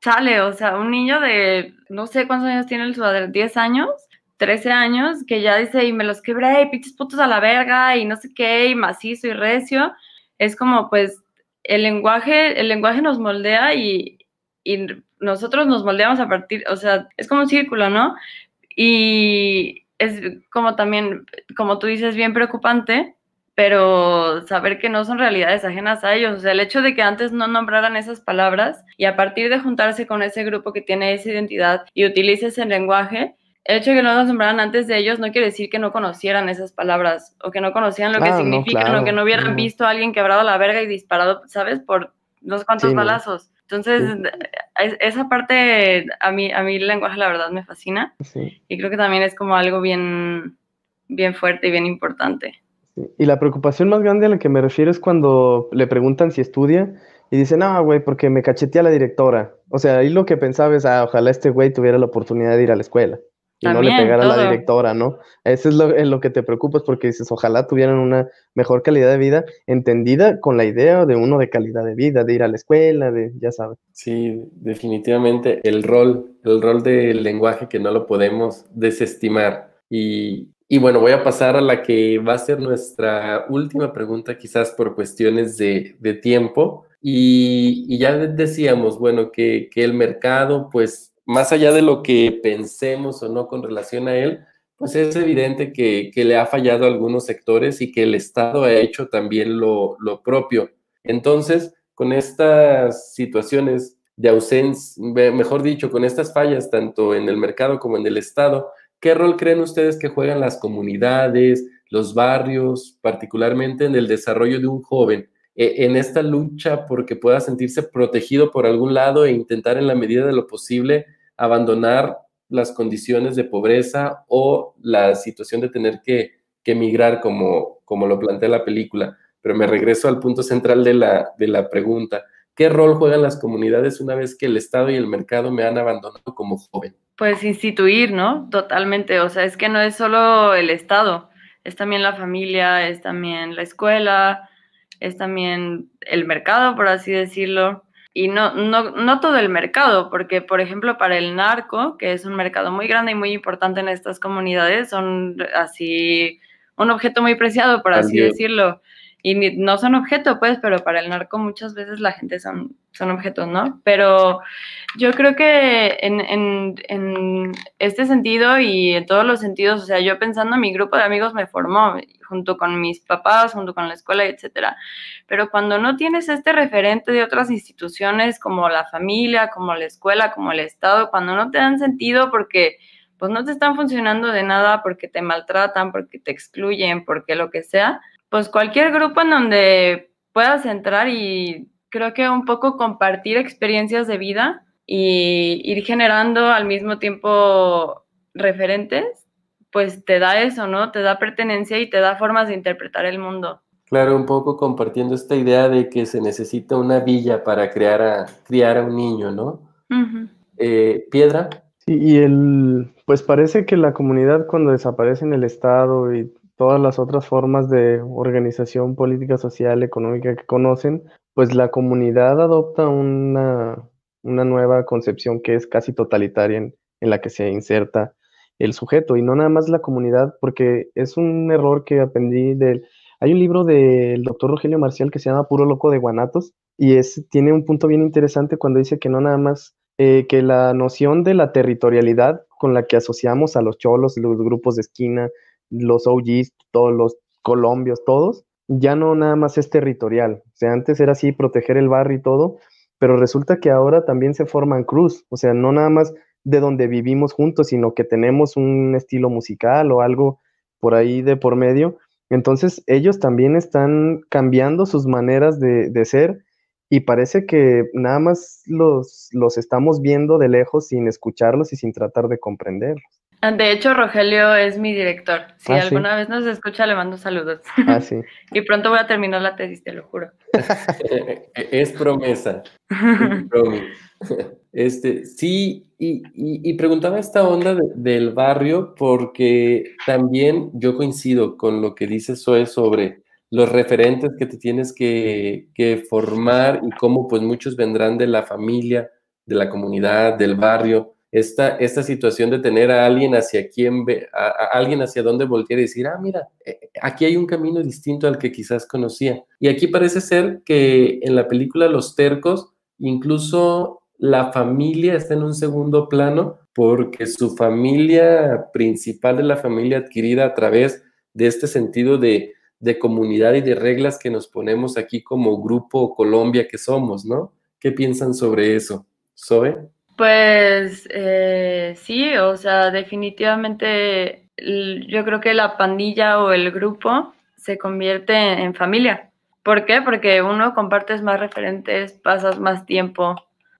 sale, o sea, un niño de, no sé cuántos años tiene el suadero, 10 años, 13 años, que ya dice, y me los quebré, y pinches putos a la verga, y no sé qué, y macizo y recio, es como, pues, el lenguaje, el lenguaje nos moldea y, y nosotros nos moldeamos a partir, o sea, es como un círculo, ¿no? Y es como también, como tú dices, bien preocupante, pero saber que no son realidades ajenas a ellos. O sea, el hecho de que antes no nombraran esas palabras y a partir de juntarse con ese grupo que tiene esa identidad y utilice ese lenguaje, el hecho de que no las nombraran antes de ellos no quiere decir que no conocieran esas palabras o que no conocían lo que significan o que no hubieran visto a alguien quebrado la verga y disparado, ¿sabes? Por no sé cuántos balazos. Entonces, esa parte a mí, a mí el lenguaje la verdad me fascina y creo que también es como algo bien, bien fuerte y bien importante. Y la preocupación más grande a la que me refiero es cuando le preguntan si estudia y dicen, no, güey, porque me cachetea la directora. O sea, ahí lo que pensaba es, ah, ojalá este güey tuviera la oportunidad de ir a la escuela y no le pegara a la directora, ¿no? Eso es lo, en lo que te preocupas porque dices, ojalá tuvieran una mejor calidad de vida, entendida con la idea de uno de calidad de vida, de ir a la escuela, de, ya sabes. Sí, definitivamente el rol, el rol del lenguaje que no lo podemos desestimar. Y, y bueno, voy a pasar a la que va a ser nuestra última pregunta, quizás por cuestiones de, de tiempo. Y, y, ya decíamos, bueno, que, que el mercado, pues más allá de lo que pensemos o no con relación a él, pues es evidente que, le ha fallado a algunos sectores y que el Estado ha hecho también lo, propio. Entonces, con estas situaciones de ausencia, mejor dicho, con estas fallas tanto en el mercado como en el Estado, ¿qué rol creen ustedes que juegan las comunidades, los barrios, particularmente en el desarrollo de un joven? E, en esta lucha porque pueda sentirse protegido por algún lado e intentar en la medida de lo posible abandonar las condiciones de pobreza o la situación de tener que, que emigrar como, como lo plantea la película. Pero me regreso al punto central de la, de la pregunta. ¿Qué rol juegan las comunidades una vez que el Estado y el mercado me han abandonado como joven? Pues instituir, ¿no? Totalmente. O sea, es que no es solo el Estado, es también la familia, es también la escuela, es también el mercado, por así decirlo y no, no, no todo el mercado, porque por ejemplo para el narco, que es un mercado muy grande y muy importante en estas comunidades, son así un objeto muy preciado, por así decirlo y no son objeto, pues, pero para el narco muchas veces la gente son, son objetos, ¿no? Pero yo creo que en, en, en, este sentido y en todos los sentidos, o sea, yo pensando, mi grupo de amigos me formó junto con mis papás, junto con la escuela, etcétera. Pero cuando no tienes este referente de otras instituciones como la familia, como la escuela, como el Estado, cuando no te dan sentido porque pues no te están funcionando de nada, porque te maltratan, porque te excluyen, porque lo que sea, pues cualquier grupo en donde puedas entrar y creo que un poco compartir experiencias de vida y ir generando al mismo tiempo referentes, pues te da eso, ¿no? Te da pertenencia y te da formas de interpretar el mundo. Claro, un poco compartiendo esta idea de que se necesita una villa para crear a, criar a un niño, ¿no? Eh, Piedra. Sí, y el, pues parece que la comunidad cuando desaparece en el Estado y todas las otras formas de organización política, social, económica que conocen, pues la comunidad adopta una, una nueva concepción que es casi totalitaria en, en, la que se inserta el sujeto. Y no nada más la comunidad, porque es un error que aprendí del... Hay un libro del doctor Rogelio Marcial que se llama Puro Loco de Guanatos y es, tiene un punto bien interesante cuando dice que no nada más, eh, que la noción de la territorialidad con la que asociamos a los cholos, los grupos de esquina, los OGs, todos los colombios, todos, ya no nada más es territorial. O sea, antes era así, proteger el barrio y todo, pero resulta que ahora también se forman cruz, o sea, no nada más de donde vivimos juntos, sino que tenemos un estilo musical o algo por ahí de por medio. Entonces, ellos también están cambiando sus maneras de, de ser y parece que nada más los, los estamos viendo de lejos sin escucharlos y sin tratar de comprenderlos. De hecho, Rogelio es mi director. Si Ah, ¿sí? alguna vez nos escucha, le mando saludos. Ah, sí. y pronto voy a terminar la tesis, te lo juro. es promesa. Este, sí, y, y- y preguntaba esta onda de- del barrio porque también yo coincido con lo que dice Zoe sobre los referentes que te tienes que, que formar y cómo pues muchos vendrán de la familia, de la comunidad, del barrio. Esta, esta situación de tener a alguien hacia quien ve, a, a alguien hacia donde voltear y decir, ah, mira, eh, aquí hay un camino distinto al que quizás conocía. Y aquí parece ser que en la película Los Tercos, incluso la familia está en un segundo plano porque su familia principal es la familia adquirida a través de este sentido de, de comunidad y de reglas que nos ponemos aquí como grupo Colombia que somos, ¿no? ¿Qué piensan sobre eso? Zoe? Pues eh, sí, o sea, definitivamente yo creo que la pandilla o el grupo se convierte en familia. ¿Por qué? Porque uno compartes más referentes, pasas más tiempo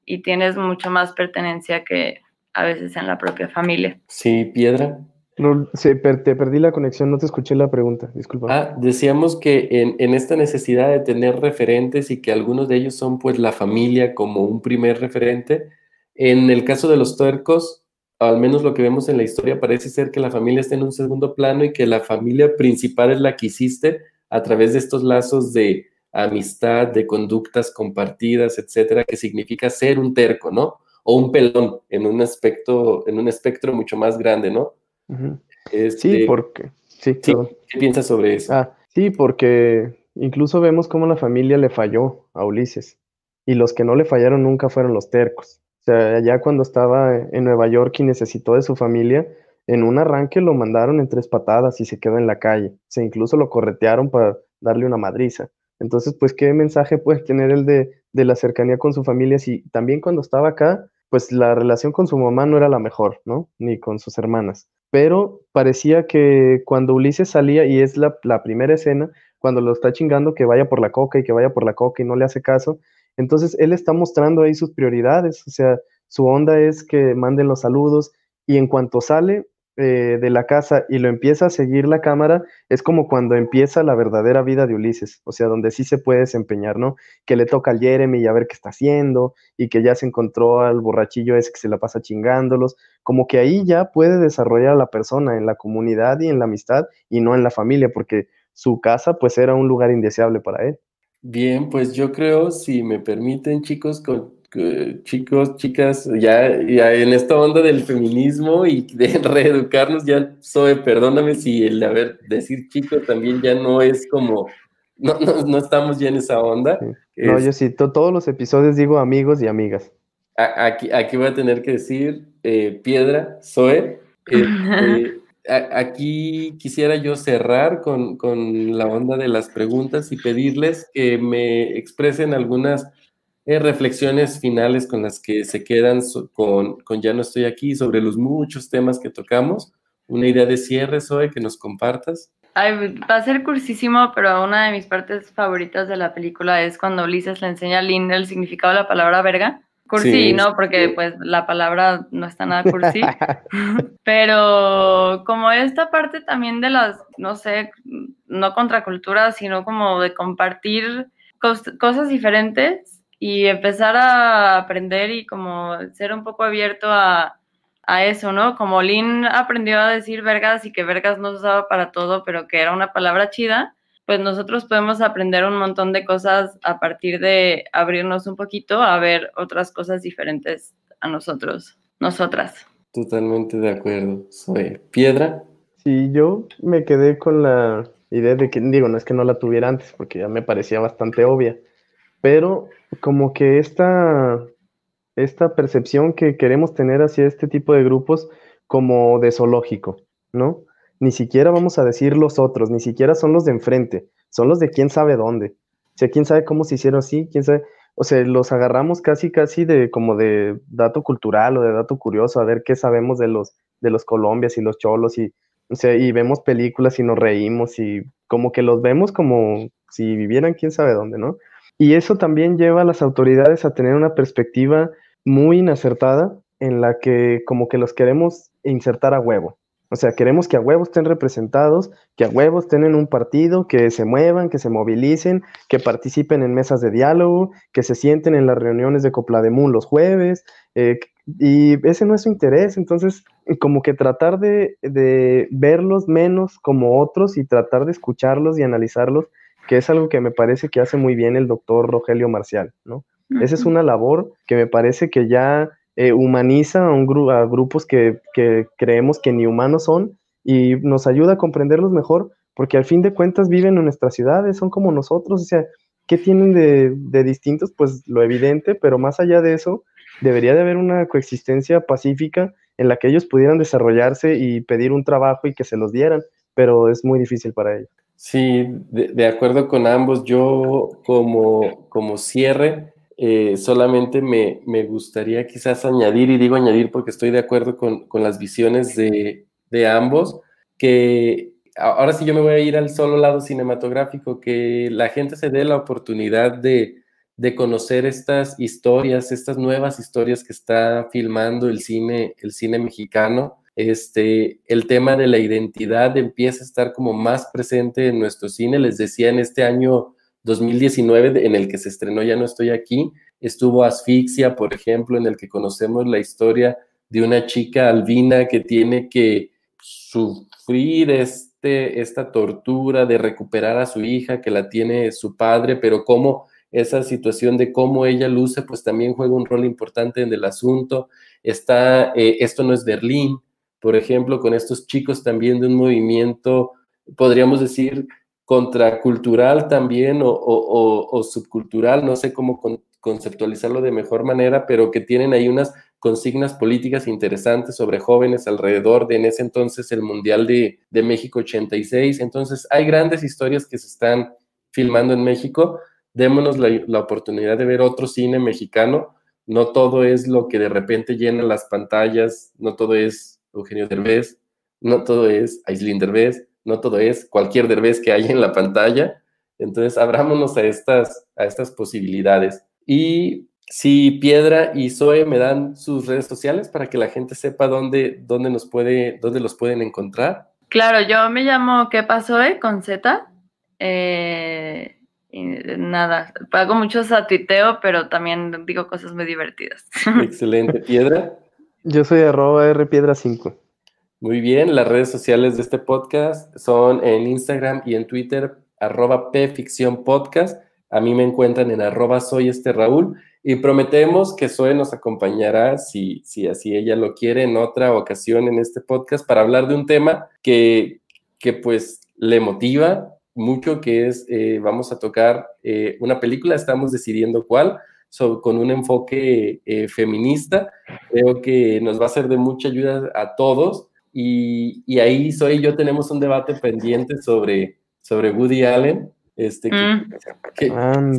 y tienes mucho más pertenencia que a veces en la propia familia. Sí, Piedra. No, se per- te perdí la conexión, no te escuché la pregunta, disculpa. Ah, decíamos que en, en esta necesidad de tener referentes y que algunos de ellos son pues la familia como un primer referente, en el caso de los tuercos, al menos lo que vemos en la historia, parece ser que la familia está en un segundo plano y que la familia principal es la que hiciste a través de estos lazos de amistad, de conductas compartidas, etcétera, que significa ser un terco, ¿no? O un pelón en un aspecto, en un espectro mucho más grande, ¿no? Ujú. Este, Sí, porque... Sí, sí. ¿qué piensas sobre eso? Ah, sí, porque incluso vemos cómo la familia le falló a Ulises. Y los que no le fallaron nunca fueron los tercos. Sea, ya cuando estaba en Nueva York y necesitó de su familia, en un arranque lo mandaron en tres patadas y se quedó en la calle. O sea, incluso lo corretearon para darle una madriza. Entonces, pues, ¿qué mensaje puede tener el de, de la cercanía con su familia si también cuando estaba acá, pues la relación con su mamá no era la mejor, ¿no? Ni con sus hermanas pero parecía que cuando Ulises salía, y es la, la, primera escena, cuando lo está chingando que vaya por la coca y que vaya por la coca y no le hace caso, entonces él está mostrando ahí sus prioridades, o sea, su onda es que manden los saludos y en cuanto sale eh, de la casa y lo empieza a seguir la cámara, es como cuando empieza la verdadera vida de Ulises, o sea, donde sí se puede desempeñar, ¿no? Que le toca al Jeremy y a ver qué está haciendo, y que ya se encontró al borrachillo ese que se la pasa chingándolos, como que ahí ya puede desarrollar a la persona en la comunidad y en la amistad y no en la familia, porque su casa pues era un lugar indeseable para él. Bien, pues yo creo, si me permiten, chicos, con, con, chicos, chicas, ya, ya en esta onda del feminismo y de reeducarnos, ya soy, perdóname si el haber decir chico también ya no es como, no, no, no estamos ya en esa onda. Sí. No, es, yo sí, to, todos los episodios digo amigos y amigas. Aquí, aquí voy a tener que decir eh, piedra, Zoe. Eh, aquí quisiera yo cerrar con, con, la onda de las preguntas y pedirles que me expresen algunas eh, reflexiones finales con las que se quedan so, con, con, Ya no estoy aquí sobre los muchos temas que tocamos. Una idea de cierre, Zoe, que nos compartas. Ay, va a ser cursísimo, pero una de mis partes favoritas de la película es cuando Ulises le enseña a Lynn el significado de la palabra verga. Cursi, sí, ¿no? Porque sí. pues la palabra no está nada cursi. Pero como esta parte también de las, no sé, no contracultura, sino como de compartir cos cosas diferentes y empezar a aprender y como ser un poco abierto a, a eso, ¿no? Como Lynn aprendió a decir vergas y que vergas no se usaba para todo, pero que era una palabra chida pues nosotros podemos aprender un montón de cosas a partir de abrirnos un poquito a ver otras cosas diferentes a nosotros, nosotras. Totalmente de acuerdo. Soy Piedra. Sí, yo me quedé con la idea de que, digo, no es que no la tuviera antes, porque ya me parecía bastante obvia, pero como que esta, esta percepción que queremos tener hacia este tipo de grupos como de zoológico, ¿no? Ni siquiera vamos a decir los otros, ni siquiera son los de enfrente, son los de quién sabe dónde. O sea, quién sabe cómo se hicieron así, quién sabe. O sea, los agarramos casi, casi de como de dato cultural o de dato curioso, a ver qué sabemos de los, de los colombias y los cholos y, o sea, y vemos películas y nos reímos y como que los vemos como si vivieran quién sabe dónde, ¿no? Y eso también lleva a las autoridades a tener una perspectiva muy inacertada en la que como que los queremos insertar a huevo. O sea, queremos que a huevos estén representados, que a huevos estén en un partido, que se muevan, que se movilicen, que participen en mesas de diálogo, que se sienten en las reuniones de Coplademún los jueves, eh, y ese no es su interés. Entonces, como que tratar de, de, verlos menos como otros y tratar de escucharlos y analizarlos, que es algo que me parece que hace muy bien el doctor Rogelio Marcial, ¿no? Esa es una labor que me parece que ya eh, humaniza a, un a grupos que, creemos que ni humanos son y nos ayuda a comprenderlos mejor, porque al fin de cuentas viven en nuestras ciudades, son como nosotros, o sea, ¿qué tienen de, distintos? Pues lo evidente, pero más allá de eso, debería de haber una coexistencia pacífica en la que ellos pudieran desarrollarse y pedir un trabajo y que se los dieran, pero es muy difícil para ellos. Sí, de, acuerdo con ambos, yo como, como cierre, eh, solamente me, gustaría quizás añadir, y digo añadir porque estoy de acuerdo con, las visiones de, ambos, que ahora sí yo me voy a ir al solo lado cinematográfico, que la gente se dé la oportunidad de, conocer estas historias, estas nuevas historias que está filmando el cine, el cine mexicano. Este, el tema de la identidad empieza a estar como más presente en nuestro cine. Les decía en este año 2019, en el que se estrenó Ya no estoy aquí, estuvo Asfixia, por ejemplo, en el que conocemos la historia de una chica albina que tiene que sufrir este, esta tortura de recuperar a su hija que la tiene su padre, pero cómo esa situación de cómo ella luce, pues también juega un rol importante en el asunto. Está, eh, esto no es Berlín, por ejemplo, con estos chicos también de un movimiento, podríamos decir, contracultural también o, subcultural, no sé cómo conceptualizarlo de mejor manera, pero que tienen ahí unas consignas políticas interesantes sobre jóvenes alrededor de en ese entonces el Mundial de, México 86. Entonces hay grandes historias que se están filmando en México. Démonos la, la oportunidad de ver otro cine mexicano. No todo es lo que de repente llena las pantallas, no todo es Eugenio Derbez, no todo es Aislinn Derbez, no todo es cualquier derbez que hay en la pantalla. Entonces, abrámonos a estas, a estas posibilidades. Y si Piedra y Zoe me dan sus redes sociales para que la gente sepa dónde, dónde, nos puede, dónde los pueden encontrar. Claro, yo me llamo ¿Qué pasó, eh? Con Z. Eh, nada, pago mucho satiteo, pero también digo cosas muy divertidas. Excelente. ¿Piedra? Yo soy arroba rpiedra5. Muy bien, las redes sociales de este podcast son en Instagram y en Twitter, arroba Podcast. A mí me encuentran en arroba este Raúl y prometemos que Zoe nos acompañará, si, si así ella lo quiere, en otra ocasión en este podcast para hablar de un tema que, que pues le motiva mucho, que es, eh, vamos a tocar eh, una película, estamos decidiendo cuál, con un enfoque eh, feminista. Creo que nos va a ser de mucha ayuda a todos y, ahí Soy y yo tenemos un debate pendiente sobre, sobre Woody Allen, este, que, mm.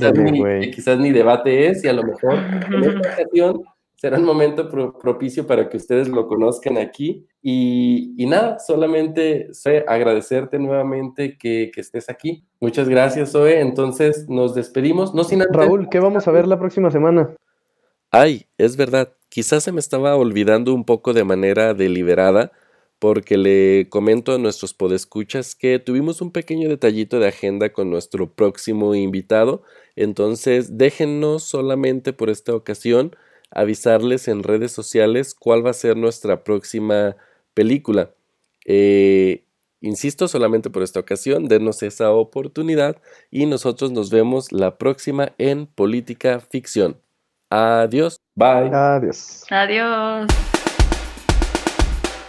quizás, ni, debate es, y a lo mejor en esta ocasión será un momento propicio para que ustedes lo conozcan aquí. Y, nada, solamente Zoe, agradecerte nuevamente que, que, estés aquí. Muchas gracias, Zoe. Entonces nos despedimos. No sin Raúl, ¿qué vamos a ver la próxima semana? Ay, es verdad. Quizás se me estaba olvidando un poco de manera deliberada porque le comento a nuestros podescuchas que tuvimos un pequeño detallito de agenda con nuestro próximo invitado, entonces déjennos solamente por esta ocasión avisarles en redes sociales cuál va a ser nuestra próxima película. Eh, insisto, solamente por esta ocasión, denos esa oportunidad y nosotros nos vemos la próxima en Política Ficción. Adiós. Bye. Adiós. Adiós.